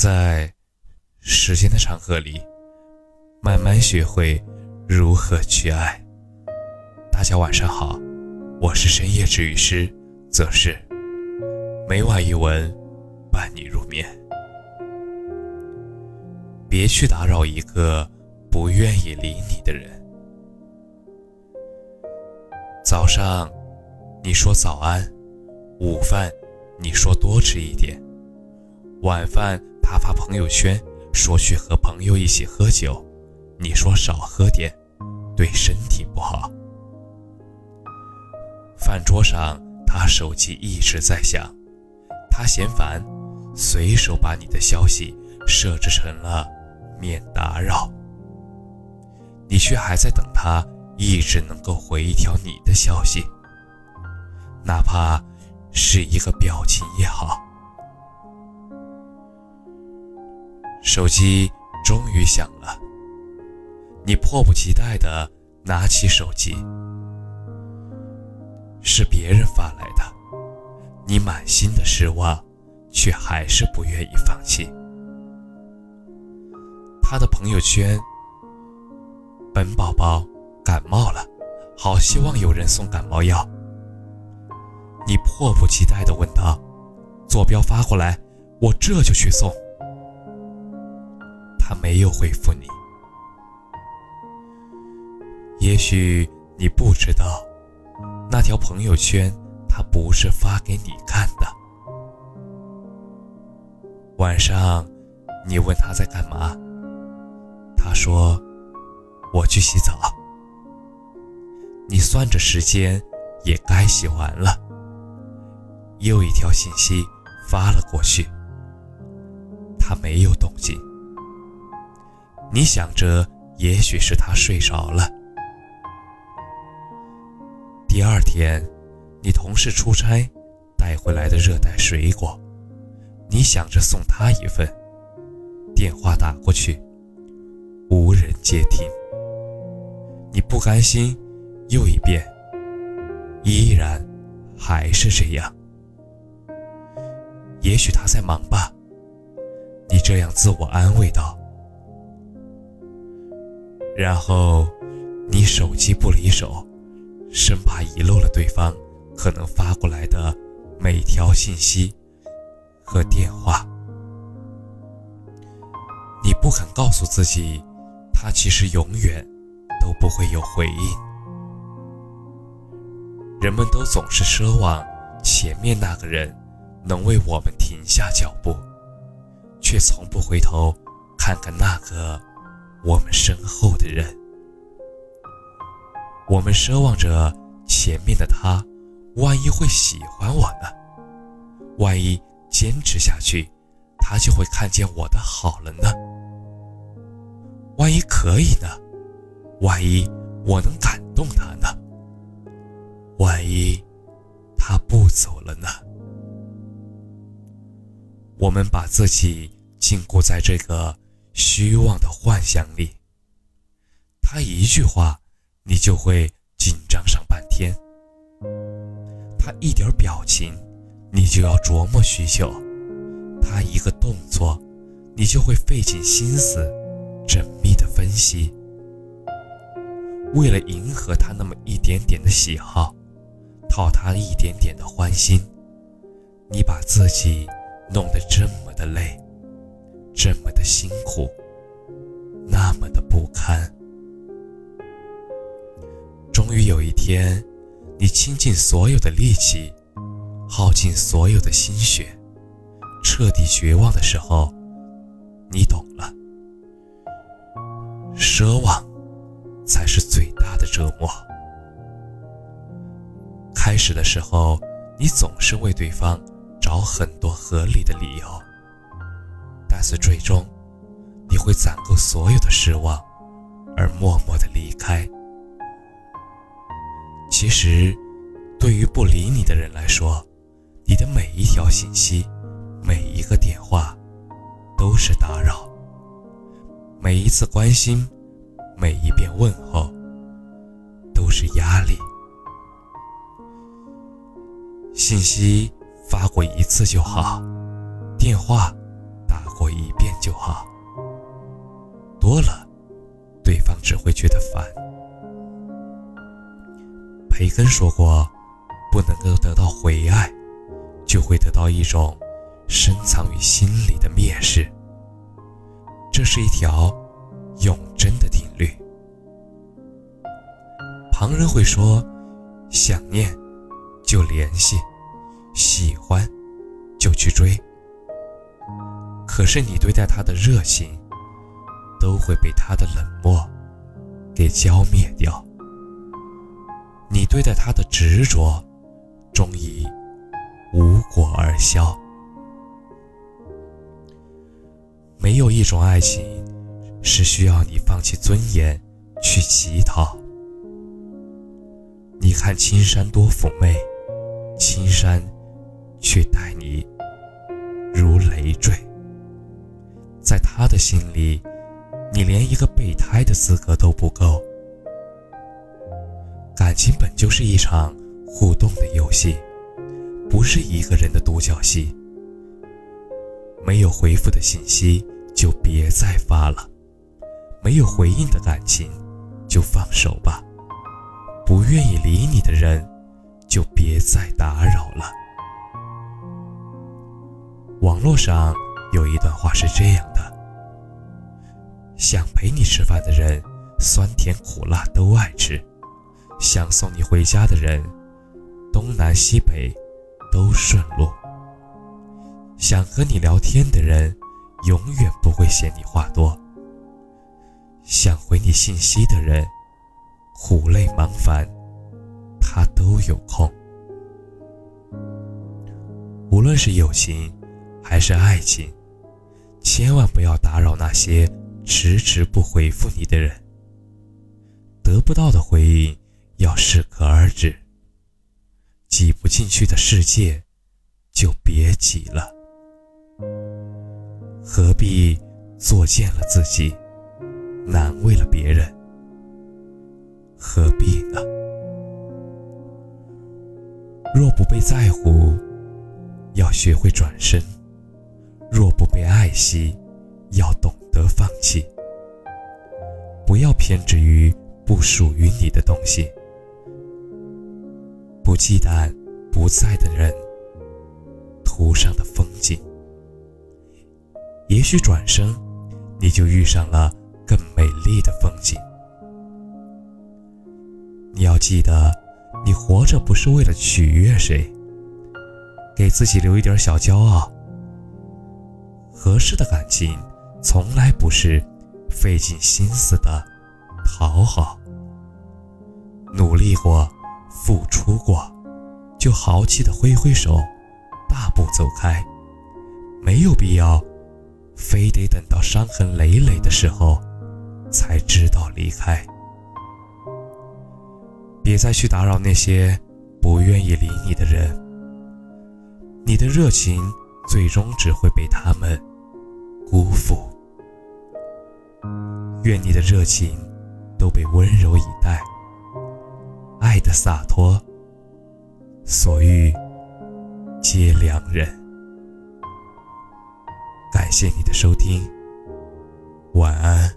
在时间的长河里，慢慢学会如何去爱。大家晚上好，我是深夜治愈师则是每晚一文伴你入眠。别去打扰一个不愿意理你的人。早上，你说早安；午饭，你说多吃一点；晚饭。他发朋友圈说去和朋友一起喝酒，你说少喝点，对身体不好。饭桌上他手机一直在响，他嫌烦，随手把你的消息设置成了免打扰。你却还在等他一直能够回一条你的消息，哪怕是一个表情也好。手机终于响了，你迫不及待地拿起手机，是别人发来的，你满心的失望，却还是不愿意放弃。他的朋友圈：本宝宝感冒了，好希望有人送感冒药。你迫不及待地问道：“坐标发过来，我这就去送。”他没有回复你，也许你不知道，那条朋友圈他不是发给你看的。晚上，你问他在干嘛，他说：“我去洗澡。”你算着时间，也该洗完了。又一条信息发了过去，他没有动静。你想着，也许是他睡着了。第二天，你同事出差带回来的热带水果，你想着送他一份。电话打过去，无人接听。你不甘心，又一遍，依然还是这样。也许他在忙吧，你这样自我安慰道。然后，你手机不离手，生怕遗漏了对方可能发过来的每条信息和电话。你不肯告诉自己，他其实永远都不会有回应。人们都总是奢望前面那个人能为我们停下脚步，却从不回头看看那个。我们身后的人，我们奢望着前面的他，万一会喜欢我呢？万一坚持下去，他就会看见我的好了呢？万一可以呢？万一我能感动他呢？万一他不走了呢？我们把自己禁锢在这个。虚妄的幻想里，他一句话，你就会紧张上半天；他一点表情，你就要琢磨许久；他一个动作，你就会费尽心思，缜密的分析。为了迎合他那么一点点的喜好，讨他一点点的欢心，你把自己弄得这么的累。这么的辛苦，那么的不堪。终于有一天，你倾尽所有的力气，耗尽所有的心血，彻底绝望的时候，你懂了。奢望，才是最大的折磨。开始的时候，你总是为对方找很多合理的理由。但是最终，你会攒够所有的失望，而默默的离开。其实，对于不理你的人来说，你的每一条信息、每一个电话，都是打扰；每一次关心、每一遍问候，都是压力。信息发过一次就好，电话。过一遍就好，多了，对方只会觉得烦。培根说过，不能够得到回爱，就会得到一种深藏于心里的蔑视。这是一条永贞的定律。旁人会说，想念就联系，喜欢就去追。可是你对待他的热情，都会被他的冷漠给浇灭掉。你对待他的执着，终以无果而消。没有一种爱情是需要你放弃尊严去乞讨。你看青山多妩媚，青山却他的心里，你连一个备胎的资格都不够。感情本就是一场互动的游戏，不是一个人的独角戏。没有回复的信息就别再发了，没有回应的感情就放手吧。不愿意理你的人，就别再打扰了。网络上有一段话是这样的：想陪你吃饭的人，酸甜苦辣都爱吃。想送你回家的人，东南西北都顺路；想和你聊天的人，永远不会嫌你话多；想回你信息的人，苦累忙烦他都有空。无论是友情还是爱情，千万不要打扰那些迟迟不回复你的人。得不到的回应。要适可而止，挤不进去的世界，就别挤了。何必作践了自己，难为了别人？何必呢？若不被在乎，要学会转身；若不被爱惜，要懂得放弃。不要偏执于不属于你的东西。不忌惮不在的人，途上的风景。也许转身，你就遇上了更美丽的风景。你要记得，你活着不是为了取悦谁，给自己留一点小骄傲。合适的感情，从来不是费尽心思的讨好。努力过。付出过，就豪气的挥挥手，大步走开，没有必要，非得等到伤痕累累的时候，才知道离开。别再去打扰那些不愿意理你的人，你的热情最终只会被他们辜负。愿你的热情都被温柔以待。爱的洒脱，所遇皆良人。感谢你的收听，晚安。